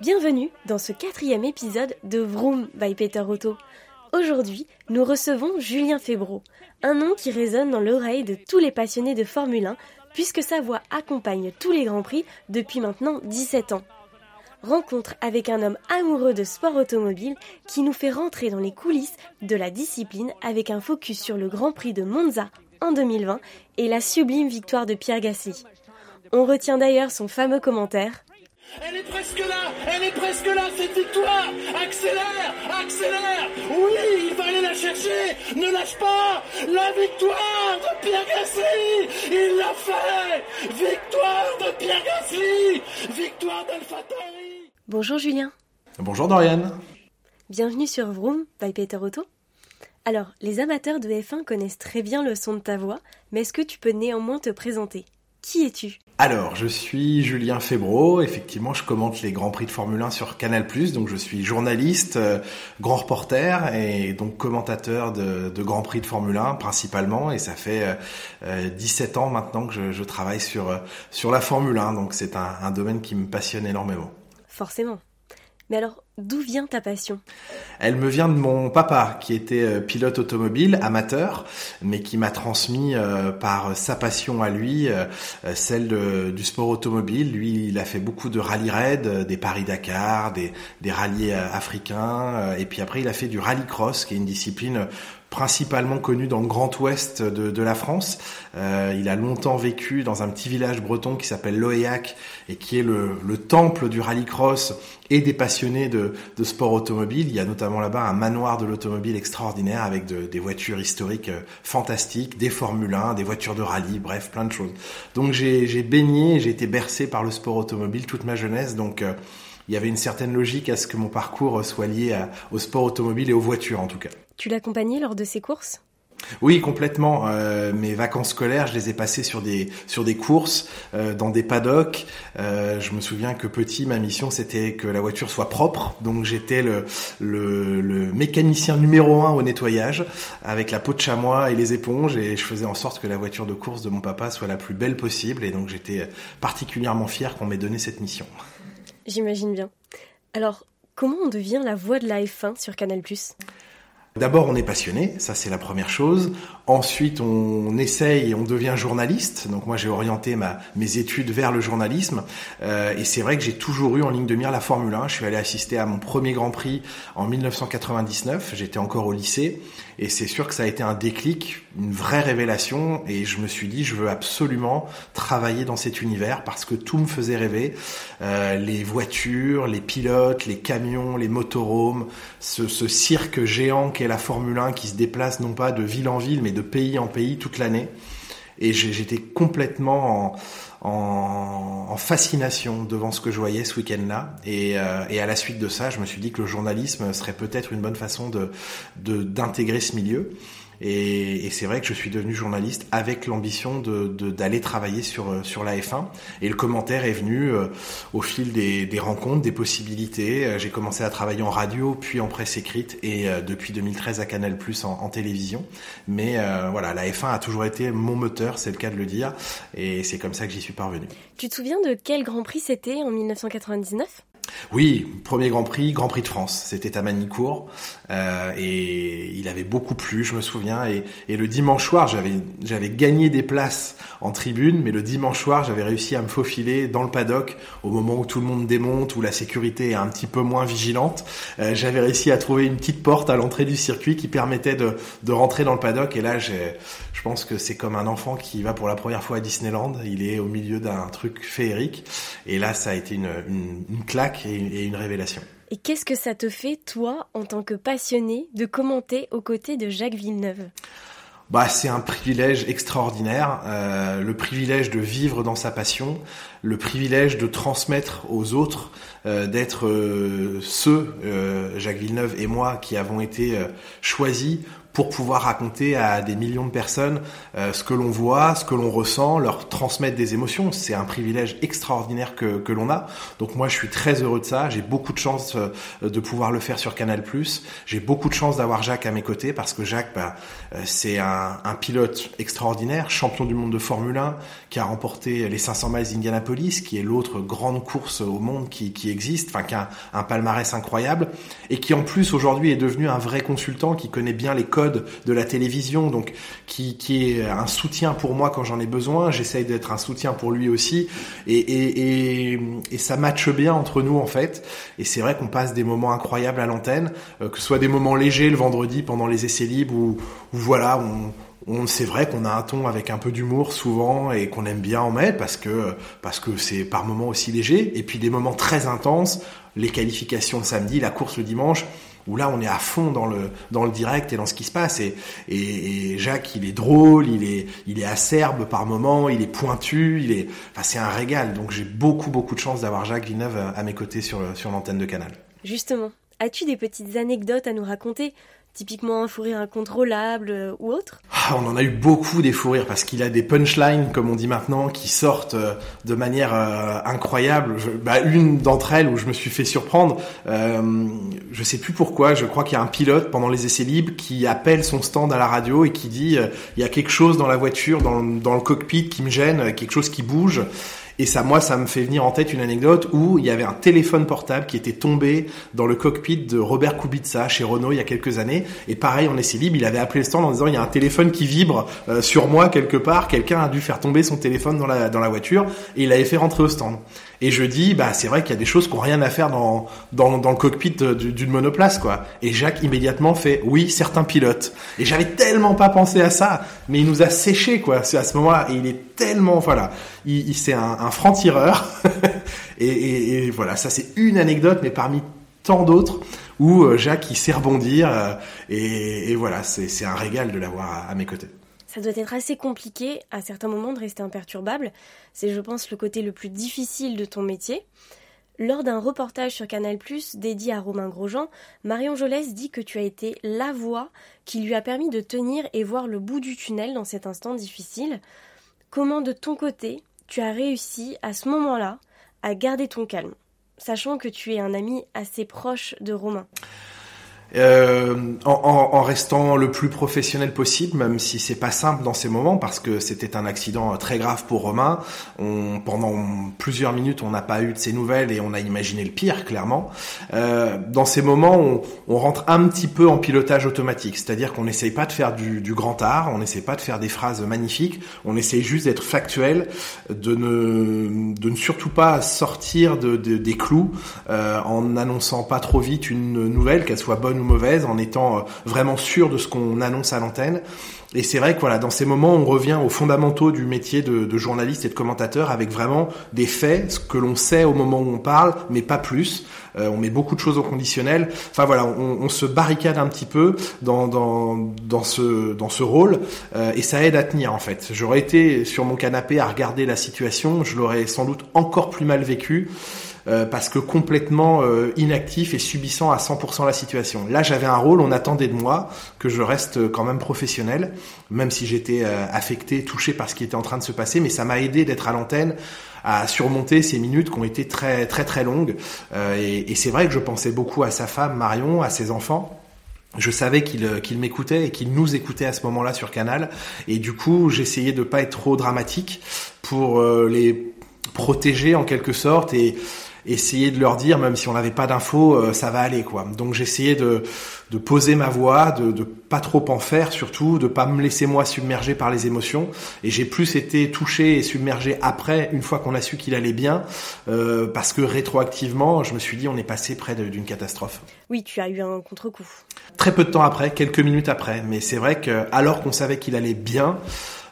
Bienvenue dans ce quatrième épisode de Vroom by Peter Otto. Aujourd'hui, nous recevons Julien Febro, un nom qui résonne dans l'oreille de tous les passionnés de Formule 1, puisque sa voix accompagne tous les Grands Prix depuis maintenant 17 ans. Rencontre avec un homme amoureux de sport automobile qui nous fait rentrer dans les coulisses de la discipline avec un focus sur le Grand Prix de Monza en 2020 et la sublime victoire de Pierre Gasly. On retient d'ailleurs son fameux commentaire elle est presque là, elle est presque là, cette victoire. Accélère, accélère. Oui, il va aller la chercher. Ne lâche pas. La victoire de Pierre Gasly. Il l'a fait. Victoire de Pierre Gasly. Victoire d'AlphaTauri Bonjour Julien. Bonjour Dorian. Bienvenue sur Vroom by Peter Otto. Alors, les amateurs de F1 connaissent très bien le son de ta voix, mais est-ce que tu peux néanmoins te présenter? Qui es-tu? Alors, je suis Julien Febro. Effectivement, je commente les Grands Prix de Formule 1 sur Canal+. Donc, je suis journaliste, euh, grand reporter et donc commentateur de, de Grands Prix de Formule 1 principalement. Et ça fait euh, 17 ans maintenant que je, je, travaille sur euh, sur la Formule 1. Donc, c'est un, un domaine qui me passionne énormément. Forcément. Mais alors, d'où vient ta passion? Elle me vient de mon papa, qui était euh, pilote automobile, amateur, mais qui m'a transmis euh, par sa passion à lui, euh, celle du sport automobile. Lui, il a fait beaucoup de rallye raid, des Paris-Dakar, des, des rallyes africains, et puis après, il a fait du rallycross, qui est une discipline principalement connu dans le Grand Ouest de, la France. Il a longtemps vécu dans un petit village breton qui s'appelle Loéac et qui est le, le temple du rallycross et des passionnés de, de, sport automobile. Il y a notamment là-bas un manoir de l'automobile extraordinaire avec de, des voitures historiques euh, fantastiques, des Formule 1, des voitures de rallye, bref, plein de choses. Donc j'ai baigné, j'ai été bercé par le sport automobile toute ma jeunesse. Donc euh, il y avait une certaine logique à ce que mon parcours soit lié au sport automobile et aux voitures en tout cas. Tu l'accompagnais lors de ces courses? Oui, complètement. Euh, mes vacances scolaires, je les ai passées sur des sur des courses, euh, dans des paddocks. Euh, je me souviens que petit, ma mission c'était que la voiture soit propre, donc j'étais le, le, le mécanicien numéro un au nettoyage, avec la peau de chamois et les éponges, et je faisais en sorte que la voiture de course de mon papa soit la plus belle possible. Et donc j'étais particulièrement fier qu'on m'ait donné cette mission. J'imagine bien. Alors, comment on devient la voix de la F1 sur Canal D'abord, on est passionné, ça c'est la première chose. Ensuite, on essaye et on devient journaliste. Donc moi, j'ai orienté ma, mes études vers le journalisme. Euh, et c'est vrai que j'ai toujours eu en ligne de mire la Formule 1. Je suis allé assister à mon premier Grand Prix en 1999. J'étais encore au lycée. Et c'est sûr que ça a été un déclic, une vraie révélation. Et je me suis dit, je veux absolument travailler dans cet univers parce que tout me faisait rêver. Euh, les voitures, les pilotes, les camions, les motorhomes, ce, ce cirque géant la Formule 1 qui se déplace non pas de ville en ville, mais de pays en pays toute l'année. Et j'étais complètement en, fascination devant ce que je voyais ce week-end-là. Euh, et, à la suite de ça, je me suis dit que le journalisme serait peut-être une bonne façon de d'intégrer ce milieu. Et, et c'est vrai que je suis devenu journaliste avec l'ambition de, d'aller travailler sur euh, sur la F1. Et le commentaire est venu euh, au fil des, des, rencontres, des possibilités. Euh, j'ai commencé à travailler en radio, puis en presse écrite, et depuis 2013 à Canal+ en, en télévision. Mais voilà, la F1 a toujours été mon moteur, c'est le cas de le dire, et c'est comme ça que j'y suis parvenu. Tu te souviens de quel Grand Prix c'était en 1999 oui, premier Grand Prix, Grand Prix de France. C'était à Manicourt euh, et il avait beaucoup plu, je me souviens. Et, et le dimanche soir, j'avais j'avais gagné des places en tribune, mais le dimanche soir, j'avais réussi à me faufiler dans le paddock au moment où tout le monde démonte, où la sécurité est un petit peu moins vigilante. Euh, j'avais réussi à trouver une petite porte à l'entrée du circuit qui permettait de, de rentrer dans le paddock. Et là, j'ai je pense que c'est comme un enfant qui va pour la première fois à Disneyland. Il est au milieu d'un truc féerique. Et là, ça a été une, une, une claque et, et une révélation. Et qu'est-ce que ça te fait, toi, en tant que passionné, de commenter aux côtés de Jacques Villeneuve? Bah, c'est un privilège extraordinaire, euh, le privilège de vivre dans sa passion, le privilège de transmettre aux autres, euh, d'être euh, ceux, euh, Jacques Villeneuve et moi, qui avons été choisis pour pouvoir raconter à des millions de personnes euh, ce que l'on voit, ce que l'on ressent, leur transmettre des émotions. C'est un privilège extraordinaire que, que l'on a. Donc moi, je suis très heureux de ça. J'ai beaucoup de chance euh, de pouvoir le faire sur Canal+. J'ai beaucoup de chance d'avoir Jacques à mes côtés parce que Jacques, bah, euh, c'est un, un, pilote extraordinaire, champion du monde de Formule 1, qui a remporté les 500 miles d'Indianapolis, qui est l'autre grande course au monde qui, existe, enfin qui a un, palmarès incroyable, et qui en plus aujourd'hui est devenu un vrai consultant qui connaît bien les codes de la télévision, donc qui, est un soutien pour moi quand j'en ai besoin. J'essaye d'être un soutien pour lui aussi, et, ça matche bien entre nous en fait. Et c'est vrai qu'on passe des moments incroyables à l'antenne, euh, que ce soit des moments légers le vendredi pendant les essais libres, où voilà, on c'est vrai qu'on a un ton avec un peu d'humour souvent et qu'on aime bien en mettre parce que parce que c'est par moments aussi léger et puis des moments très intenses les qualifications de samedi la course le dimanche où là on est à fond dans le dans le direct et dans ce qui se passe. Et, et, et Jacques il est drôle il est il est acerbe par moments il est pointu il est enfin c'est un régal. Donc j'ai beaucoup beaucoup de chance d'avoir Jacques Villeneuve à mes côtés sur sur l'antenne de Canal. Justement as-tu des petites anecdotes à nous raconter? Typiquement un fou rire incontrôlable euh, ou autre ah, On en a eu beaucoup des fous rires parce qu'il a des punchlines, comme on dit maintenant, qui sortent euh, de manière euh, incroyable. Je, bah, une d'entre elles où je me suis fait surprendre, euh, je sais plus pourquoi, je crois qu'il y a un pilote pendant les essais libres qui appelle son stand à la radio et qui dit il y a quelque chose dans la voiture, dans, dans le cockpit qui me gêne, quelque chose qui bouge. Et ça, moi, ça me fait venir en tête une anecdote où il y avait un téléphone portable qui était tombé dans le cockpit de Robert Kubica chez Renault il y a quelques années. Et pareil, en essai libre, il avait appelé le stand en disant il y a un téléphone qui vibre euh, sur moi quelque part. Quelqu'un a dû faire tomber son téléphone dans la dans la voiture et il l'avait fait rentrer au stand. Et je dis, bah c'est vrai qu'il y a des choses qui n'ont rien à faire dans, dans, dans le cockpit d'une monoplace, quoi. Et Jacques immédiatement fait, oui, certains pilotes. Et j'avais tellement pas pensé à ça, mais il nous a séché, quoi, à ce moment-là. Et il est tellement, voilà, il, il c'est un, un franc-tireur. et, et, et, voilà, ça c'est une anecdote, mais parmi tant d'autres où euh, Jacques il sait rebondir. Euh, et, et voilà, c'est un régal de l'avoir à mes côtés. Ça doit être assez compliqué à certains moments de rester imperturbable. C'est, je pense, le côté le plus difficile de ton métier. Lors d'un reportage sur Canal+, dédié à Romain Grosjean, Marion Jolès dit que tu as été la voix qui lui a permis de tenir et voir le bout du tunnel dans cet instant difficile. Comment de ton côté, tu as réussi à ce moment-là à garder ton calme, sachant que tu es un ami assez proche de Romain? Euh, en, en, en, restant le plus professionnel possible, même si c'est pas simple dans ces moments, parce que c'était un accident très grave pour Romain. On, pendant plusieurs minutes, on n'a pas eu de ces nouvelles et on a imaginé le pire, clairement. Euh, dans ces moments, on, on, rentre un petit peu en pilotage automatique, c'est-à-dire qu'on n'essaye pas de faire du, du grand art, on n'essaye pas de faire des phrases magnifiques, on essaye juste d'être factuel, de ne, de ne surtout pas sortir de, de des clous euh, en annonçant pas trop vite une nouvelle, qu'elle soit bonne mauvaise, en étant euh, vraiment sûr de ce qu'on annonce à l'antenne. Et c'est vrai que voilà, dans ces moments, on revient aux fondamentaux du métier de, de journaliste et de commentateur avec vraiment des faits, ce que l'on sait au moment où on parle, mais pas plus. Euh, on met beaucoup de choses au conditionnel. Enfin voilà, on, on se barricade un petit peu dans, dans, dans, ce, dans ce rôle euh, et ça aide à tenir en fait. J'aurais été sur mon canapé à regarder la situation, je l'aurais sans doute encore plus mal vécu. Euh, parce que complètement euh, inactif et subissant à 100% la situation. Là, j'avais un rôle, on attendait de moi que je reste quand même professionnel, même si j'étais euh, affecté, touché par ce qui était en train de se passer, mais ça m'a aidé d'être à l'antenne à surmonter ces minutes qui ont été très très très longues. et, et c'est vrai que je pensais beaucoup à sa femme Marion, à ses enfants je savais qu'il qu'il m'écoutait et qu'il nous écoutait à ce moment-là sur Canal. Et du coup, j'essayais de pas être trop dramatique pour les protéger en quelque sorte et essayer de leur dire, même si on n'avait pas d'infos, euh, ça va aller quoi. Donc j'essayais de, de poser ma voix, de, de pas trop en faire surtout, de pas me laisser moi submerger par les émotions. Et j'ai plus été touché et submergé après, une fois qu'on a su qu'il allait bien, euh, parce que rétroactivement, je me suis dit on est passé près d'une catastrophe. Oui, tu as eu un contre-coup. Très peu de temps après, quelques minutes après, mais c'est vrai que alors qu'on savait qu'il allait bien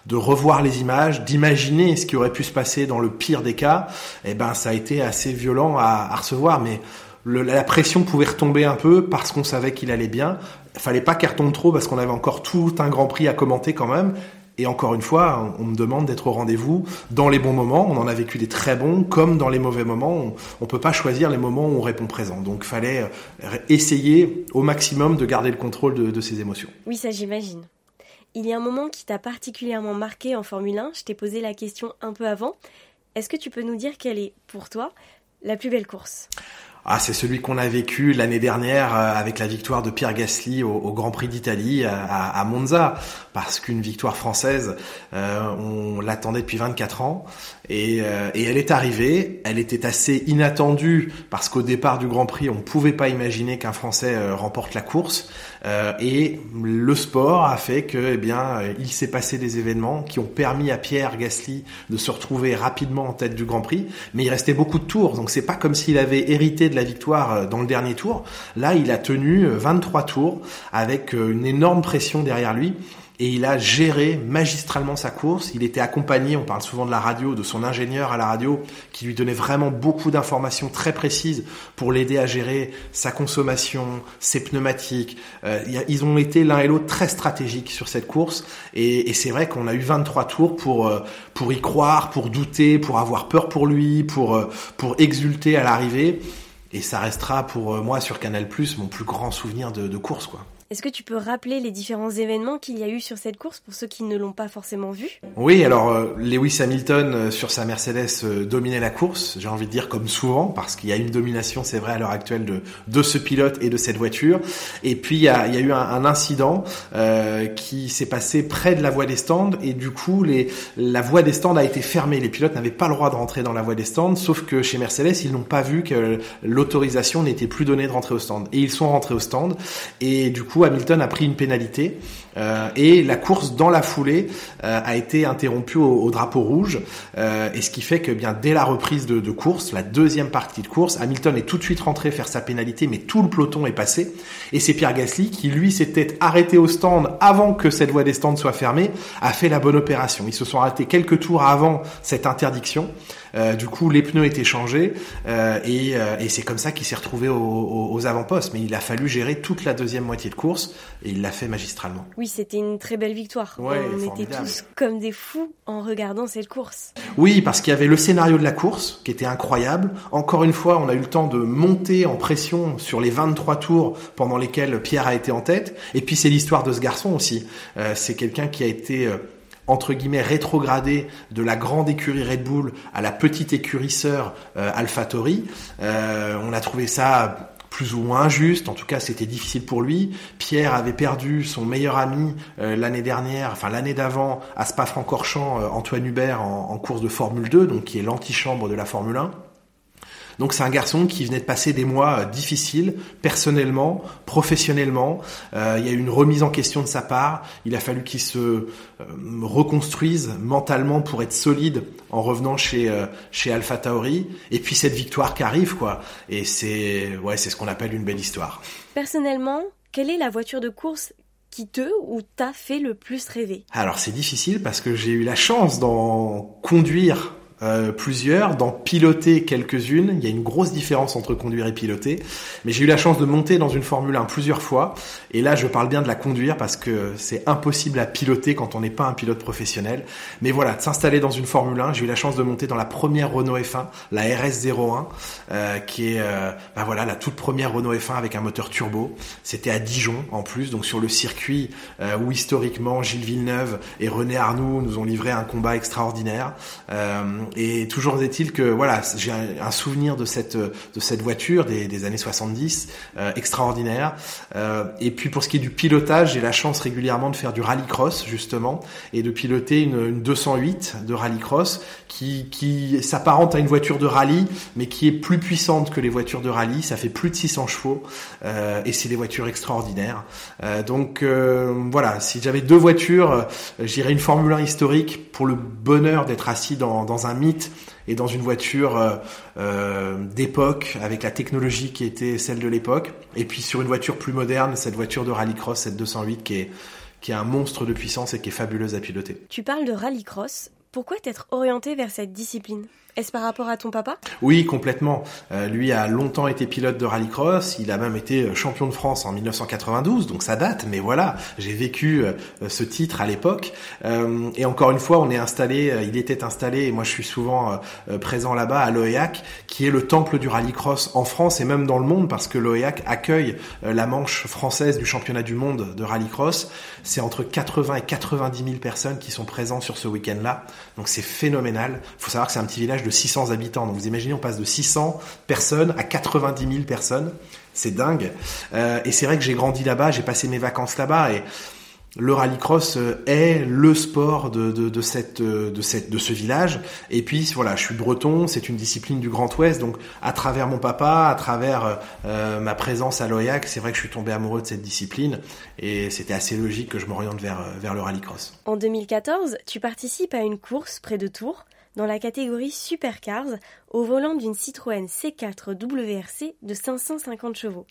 de revoir les images, d'imaginer ce qui aurait pu se passer dans le pire des cas, eh ben ça a été assez violent à, à recevoir. Mais le, la pression pouvait retomber un peu parce qu'on savait qu'il allait bien. Fallait pas qu'elle retombe trop parce qu'on avait encore tout un Grand Prix à commenter quand même. Et encore une fois, on me demande d'être au rendez-vous dans les bons moments. On en a vécu des très bons, comme dans les mauvais moments. On, peut pas choisir les moments où on répond présent. Donc, fallait euh, essayer au maximum de garder le contrôle de, de ses émotions. Oui, ça j'imagine. Il y a un moment qui t'a particulièrement marqué en Formule 1. Je t'ai posé la question un peu avant. Est-ce que tu peux nous dire quelle est, pour toi, la plus belle course? Ah, c'est celui qu'on a vécu l'année dernière euh, avec la victoire de Pierre Gasly au, Grand Prix d'Italie euh, à, Monza, parce qu'une victoire française, euh, on l'attendait depuis 24 ans, et, et, elle est arrivée. Elle était assez inattendue parce qu'au départ du Grand Prix, on ne pouvait pas imaginer qu'un Français remporte la course, et le sport a fait que, eh bien, il s'est passé des événements qui ont permis à Pierre Gasly de se retrouver rapidement en tête du Grand Prix, mais il restait beaucoup de tours, donc c'est pas comme s'il avait hérité de la victoire euh, dans le dernier tour. Là, il a tenu 23 euh, tours avec euh, une énorme pression derrière lui et il a géré magistralement sa course. Il était accompagné, on parle souvent de la radio, de son ingénieur à la radio, qui lui donnait vraiment beaucoup d'informations très précises pour l'aider à gérer sa consommation, ses pneumatiques. ils ont été l'un et l'autre très stratégiques sur cette course, et, c'est vrai qu'on a eu 23 tours pour pour y croire, pour douter, pour avoir peur pour lui, pour pour exulter à l'arrivée. Et ça restera pour euh, moi sur Canal Plus mon plus grand souvenir de, de course, quoi. Est-ce que tu peux rappeler les différents événements qu'il y a eu sur cette course pour ceux qui ne l'ont pas forcément vu? Oui, alors euh, Lewis Hamilton euh, sur sa Mercedes euh, dominait la course, j'ai envie de dire comme souvent, parce qu'il y a une domination, c'est vrai, à l'heure actuelle de, de ce pilote et de cette voiture. Et puis il y a, y a eu un, un incident euh, qui s'est passé près de la voie des stands et du coup les, la voie des stands a été fermée. Les pilotes n'avaient pas le droit de rentrer dans la voie des stands, sauf que chez Mercedes, ils n'ont pas vu que l'autorisation n'était plus donnée de rentrer au stand. Et ils sont rentrés au stand et du coup Hamilton a pris une pénalité euh, et la course dans la foulée euh, a été interrompue au, drapeau rouge. Euh, et ce qui fait que bien dès la reprise de, de, course, la deuxième partie de course, Hamilton est tout de suite rentré faire sa pénalité, mais tout le peloton est passé. Et c'est Pierre Gasly qui lui s'était arrêté au stand avant que cette voie des stands soit fermée, a fait la bonne opération. Ils se sont arrêtés quelques tours avant cette interdiction. Euh, du coup, les pneus étaient changés euh, et, euh, et c'est comme ça qu'il s'est retrouvé aux, aux avant-postes. Mais il a fallu gérer toute la deuxième moitié de course et il l'a fait magistralement. C'était une très belle victoire. On était tous comme des fous en regardant cette course. Oui, parce qu'il y avait le scénario de la course qui était incroyable. Encore une fois, on a eu le temps de monter en pression sur les 23 tours pendant lesquels Pierre a été en tête. Et puis c'est l'histoire de ce garçon aussi. c'est quelqu'un qui a été entre guillemets rétrogradé de la grande écurie Red Bull à la petite écurie sœur euh, AlphaTauri. Euh, on a trouvé ça plus ou moins injuste, en tout cas c'était difficile pour lui. Pierre avait perdu son meilleur ami euh, l'année dernière, enfin l'année d'avant à Spa-Francorchamps, Antoine Hubert en, en, course de Formule 2, donc qui est l'antichambre de la Formule 1. Donc c'est un garçon qui venait de passer des mois euh, difficiles, personnellement, professionnellement. Euh, il y a eu une remise en question de sa part. Il a fallu qu'il se euh, reconstruise mentalement pour être solide en revenant chez chez Alpha Tauri. Et puis cette victoire qui arrive, quoi. Et c'est ouais, c'est ce qu'on appelle une belle histoire. Personnellement, quelle est la voiture de course qui te ou t'a fait le plus rêver? Alors c'est difficile parce que j'ai eu la chance d'en conduire euh, plusieurs, d'en piloter quelques-unes. Il y a une grosse différence entre conduire et piloter. Mais j'ai eu la chance de monter dans une Formule 1 plusieurs fois. Et là, je parle bien de la conduire parce que c'est impossible à piloter quand on n'est pas un pilote professionnel. Mais voilà, de s'installer dans une Formule 1, j'ai eu la chance de monter dans la première Renault F1, la RS01, euh, qui est euh, bah voilà la toute première Renault F1 avec un moteur turbo. C'était à Dijon en plus, donc sur le circuit euh, où historiquement Gilles Villeneuve et René Arnoux nous ont livré un combat extraordinaire. Et toujours est-il que voilà, j'ai un, souvenir de cette de cette voiture des, années 70 euh, extraordinaire. Euh, et puis pour ce qui est du pilotage, j'ai la chance régulièrement de faire du rallycross justement et de piloter une, une 208 de rallycross qui qui s'apparente à une voiture de rallye, mais qui est plus puissante que les voitures de rallye. Ça fait plus de 600 chevaux euh, et c'est des voitures extraordinaires. Euh, donc euh, voilà, si j'avais deux voitures, j'irais une Formule 1 historique pour le bonheur d'être assis dans dans un mythe et dans une voiture euh, euh, d'époque avec la technologie qui était celle de l'époque. Et puis sur une voiture plus moderne, cette voiture de rallycross, cette 208 qui est qui est un monstre de puissance et qui est fabuleuse à piloter. Tu parles de rallycross. Pourquoi t'être orienté vers cette discipline? Est-ce par rapport à ton papa? Oui, complètement. Euh, lui a longtemps été pilote de rallycross. Il a même été euh, champion de France en 1992, donc ça date. Mais voilà, j'ai vécu euh, ce titre à l'époque. et encore une fois, on est installé. il était installé, et moi je suis souvent présent là-bas à l'OEAC, qui est le temple du rallycross en France et même dans le monde, parce que l'OEAC accueille la manche française du championnat du monde de rallycross. C'est entre 80 et 90 000 personnes qui sont présentes sur ce week-end-là. Donc c'est phénoménal. Faut savoir que c'est un petit village 600 habitants. Donc vous imaginez, on passe de 600 personnes à 90 000 personnes. C'est dingue. Euh, et c'est vrai que j'ai grandi là-bas, j'ai passé mes vacances là-bas et le rallycross euh, est le sport de, de, cette, de, cette, de ce village. Et puis voilà, je suis breton, c'est une discipline du Grand Ouest, donc à travers mon papa, à travers euh, ma présence à l'OIAC, c'est vrai que je suis tombé amoureux de cette discipline et c'était assez logique que je m'oriente vers, vers le rallycross. En 2014, tu participes à une course près de Tours dans la catégorie Supercars au volant d'une Citroën C4 WRC de 550 chevaux.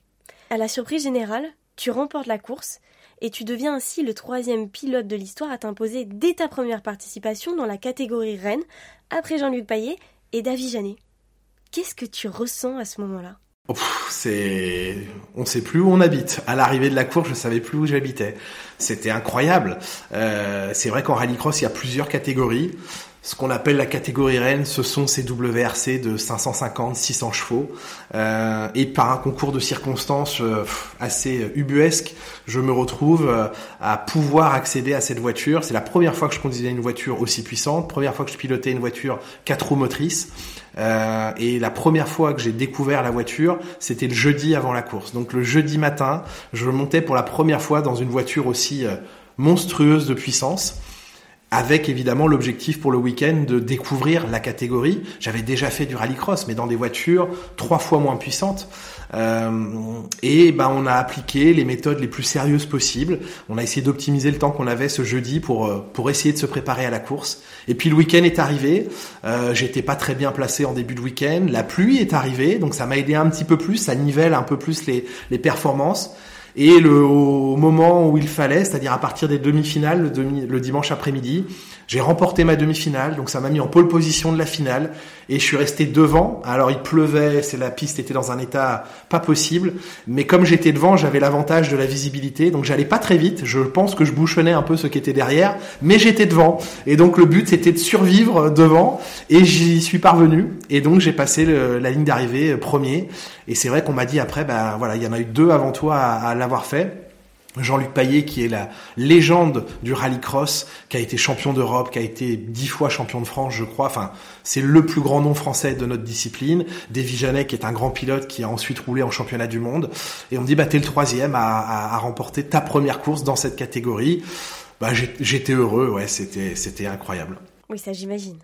À la surprise générale, tu remportes la course et tu deviens ainsi le troisième pilote de l'histoire à t'imposer dès ta première participation dans la catégorie Rennes, après Jean-Luc Paillet et David Janet. Qu'est-ce que tu ressens à ce moment-là? C'est, on sait plus où on habite. À l'arrivée de la course, je savais plus où j'habitais. C'était incroyable. Euh, c'est vrai qu'en rallycross, il y a plusieurs catégories ce qu'on appelle la catégorie reine, ce sont ces WRC de 550, 600 chevaux. Euh, et par un concours de circonstances euh, assez ubuesque, je me retrouve euh, à pouvoir accéder à cette voiture. C'est la première fois que je conduisais une voiture aussi puissante, première fois que je pilotais une voiture quatre roues motrices. Et la première fois que j'ai découvert la voiture, c'était le jeudi avant la course. Donc le jeudi matin, je montais pour la première fois dans une voiture aussi monstrueuse de puissance avec évidemment l'objectif pour le week-end de découvrir la catégorie. J'avais déjà fait du rallycross, mais dans des voitures trois fois moins puissantes. Euh, et ben on a appliqué les méthodes les plus sérieuses possibles. On a essayé d'optimiser le temps qu'on avait ce jeudi pour euh, pour essayer de se préparer à la course. Et puis le week-end est arrivé. Euh, J'étais pas très bien placé en début de week-end. La pluie est arrivée, donc ça m'a aidé un petit peu plus. Ça nivelle un peu plus les les performances. Et le, au moment où il fallait, c'est-à-dire à partir des demi-finales, le, le dimanche après-midi, j'ai remporté ma demi-finale, donc ça m'a mis en pole position de la finale et je suis resté devant. Alors il pleuvait, c'est la piste était dans un état pas possible, mais comme j'étais devant, j'avais l'avantage de la visibilité, donc j'allais pas très vite. Je pense que je bouchonnais un peu ce qui était derrière, mais j'étais devant et donc le but c'était de survivre devant et j'y suis parvenu et donc j'ai passé la ligne d'arrivée premier. Et c'est vrai qu'on m'a dit après, ben voilà, il y en a eu deux avant toi à l'avoir fait. Jean-Luc Paillet, qui est la légende du rallycross, qui a été champion d'Europe, qui a été dix fois champion de France, je crois. Enfin, c'est le plus grand nom français de notre discipline. Davy Janet, qui est un grand pilote, qui a ensuite roulé en championnat du monde. Et on me dit, bah, t'es le troisième à, remporter ta première course dans cette catégorie. Bah, j'étais heureux, ouais, c'était, c'était incroyable. Oui, ça j'imagine.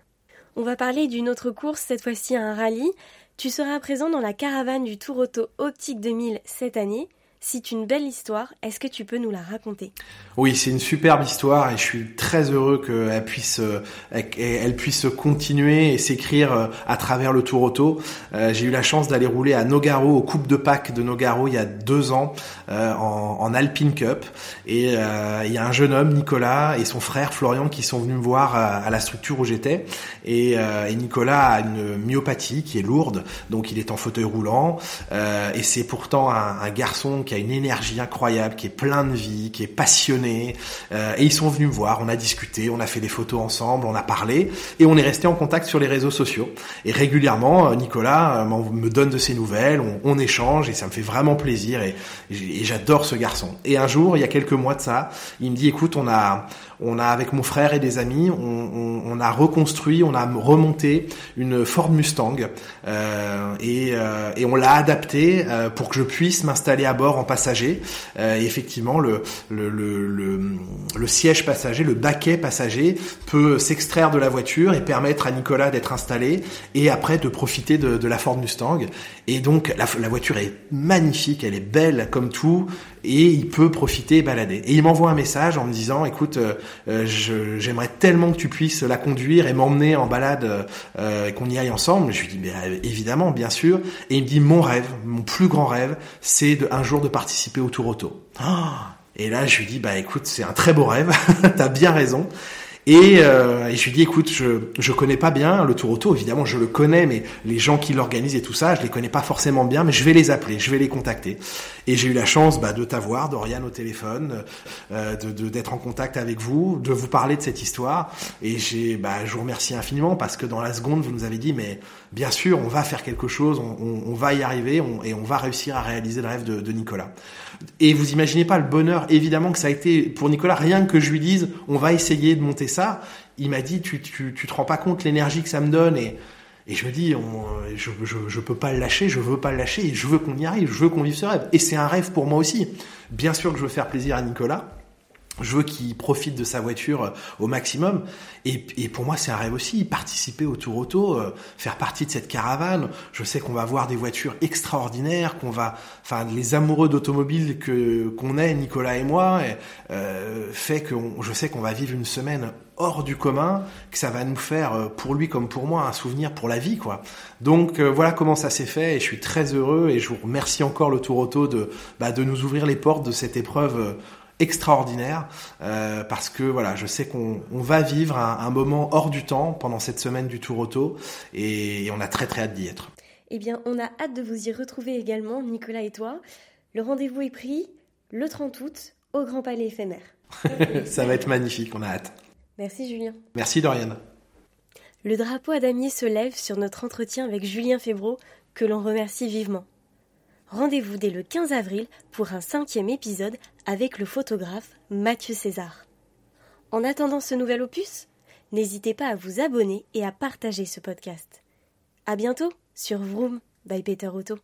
On va parler d'une autre course, cette fois-ci un rallye. Tu seras présent dans la caravane du Tour Auto Optique 2000 cette année. C'est une belle histoire, est-ce que tu peux nous la raconter? Oui, c'est une superbe histoire et je suis très heureux qu'elle puisse, euh, puisse continuer et s'écrire euh, à travers le Tour Auto. Euh, j'ai eu la chance d'aller rouler à Nogaro, au Coupe de Pâques de Nogaro il y a deux ans en, Alpine Cup. Et il y a un jeune homme, Nicolas, et son frère Florian qui sont venus me voir à, la structure où j'étais. Et, Nicolas a une myopathie qui est lourde, donc il est en fauteuil roulant. Et c'est pourtant un, un garçon qui qui a une énergie incroyable, qui est plein de vie, qui est passionné. Euh, et ils sont venus me voir, on a discuté, on a fait des photos ensemble, on a parlé, et on est resté en contact sur les réseaux sociaux. Et régulièrement, euh, Nicolas euh, me donne de ses nouvelles, on, échange, et ça me fait vraiment plaisir, et, et j'adore ce garçon. Et un jour, il y a quelques mois de ça, il me dit, écoute, on a, on a avec mon frère et des amis, on, a reconstruit, on a remonté une Ford Mustang euh, euh, et, on l'a adapté euh, pour que je puisse m'installer à bord en passager. et effectivement, le, le, siège passager, le baquet passager peut s'extraire de la voiture et permettre à Nicolas d'être installé et après de profiter de, la Ford Mustang. Et donc la, la voiture est magnifique, elle est belle comme tout et il peut profiter et balader. Et il m'envoie un message en me disant, écoute, euh, j'aimerais tellement que tu puisses la conduire et m'emmener en balade euh, qu'on y aille ensemble. Je lui dis, euh, évidemment, bien sûr. Et il me dit, mon rêve, mon plus grand rêve, c'est de, un jour de participer au Tour Auto. et là, je lui dis, bah écoute, c'est un très beau rêve, t'as bien raison. Et, euh, je lui dis écoute, je je connais pas bien le Tour Auto, évidemment je le connais, mais les gens qui l'organisent et tout ça, je les connais pas forcément bien, mais je vais les appeler, je vais les contacter. Et j'ai eu la chance bah, de t'avoir, Dorian au téléphone, euh, de d'être en contact avec vous, de vous parler de cette histoire. Et j'ai, bah, je vous remercie infiniment parce que dans la seconde vous nous avez dit mais bien sûr on va faire quelque chose, on, on, on va y arriver on, et on va réussir à réaliser le rêve de, de Nicolas. Et vous imaginez pas le bonheur évidemment que ça a été pour Nicolas, rien que je lui dise on va essayer de monter ça, il m'a dit tu, tu, tu te rends pas compte l'énergie que ça me donne et et je me dis, je, je, je peux pas le lâcher, je veux pas le lâcher, et je veux qu'on y arrive, je veux qu'on vive ce rêve. Et c'est un rêve pour moi aussi. Bien sûr que je veux faire plaisir à Nicolas, je veux qu'il profite de sa voiture euh, au maximum. Et, et pour moi, c'est un rêve aussi, participer au Tour Auto, euh, faire partie de cette caravane. Je sais qu'on va voir des voitures extraordinaires, qu'on va, enfin, les amoureux d'automobile que qu'on est, Nicolas et moi, et, euh, fait que je sais qu'on va vivre une semaine hors du commun, que ça va nous faire, euh, pour lui comme pour moi, un souvenir pour la vie, quoi. Donc euh, voilà comment ça s'est fait, et je suis très heureux, et je vous remercie encore le Tour Auto de, bah, de nous ouvrir les portes de cette épreuve extraordinaire euh, parce que voilà, je sais qu'on on va vivre un, un, moment hors du temps pendant cette semaine du Tour Auto et, et on a très très hâte d'y être. Eh bien, on a hâte de vous y retrouver également, Nicolas et toi. Le rendez-vous est pris le 30 août au Grand Palais éphémère. Ça va être magnifique, on a hâte. Merci Julien. Merci Dorian. Le drapeau à damier se lève sur notre entretien avec Julien Febro, que l'on remercie vivement. Rendez-vous dès le 15 avril pour un cinquième épisode avec le photographe Mathieu César. En attendant ce nouvel opus, n'hésitez pas à vous abonner et à partager ce podcast. À bientôt sur Vroom by Peter Auto.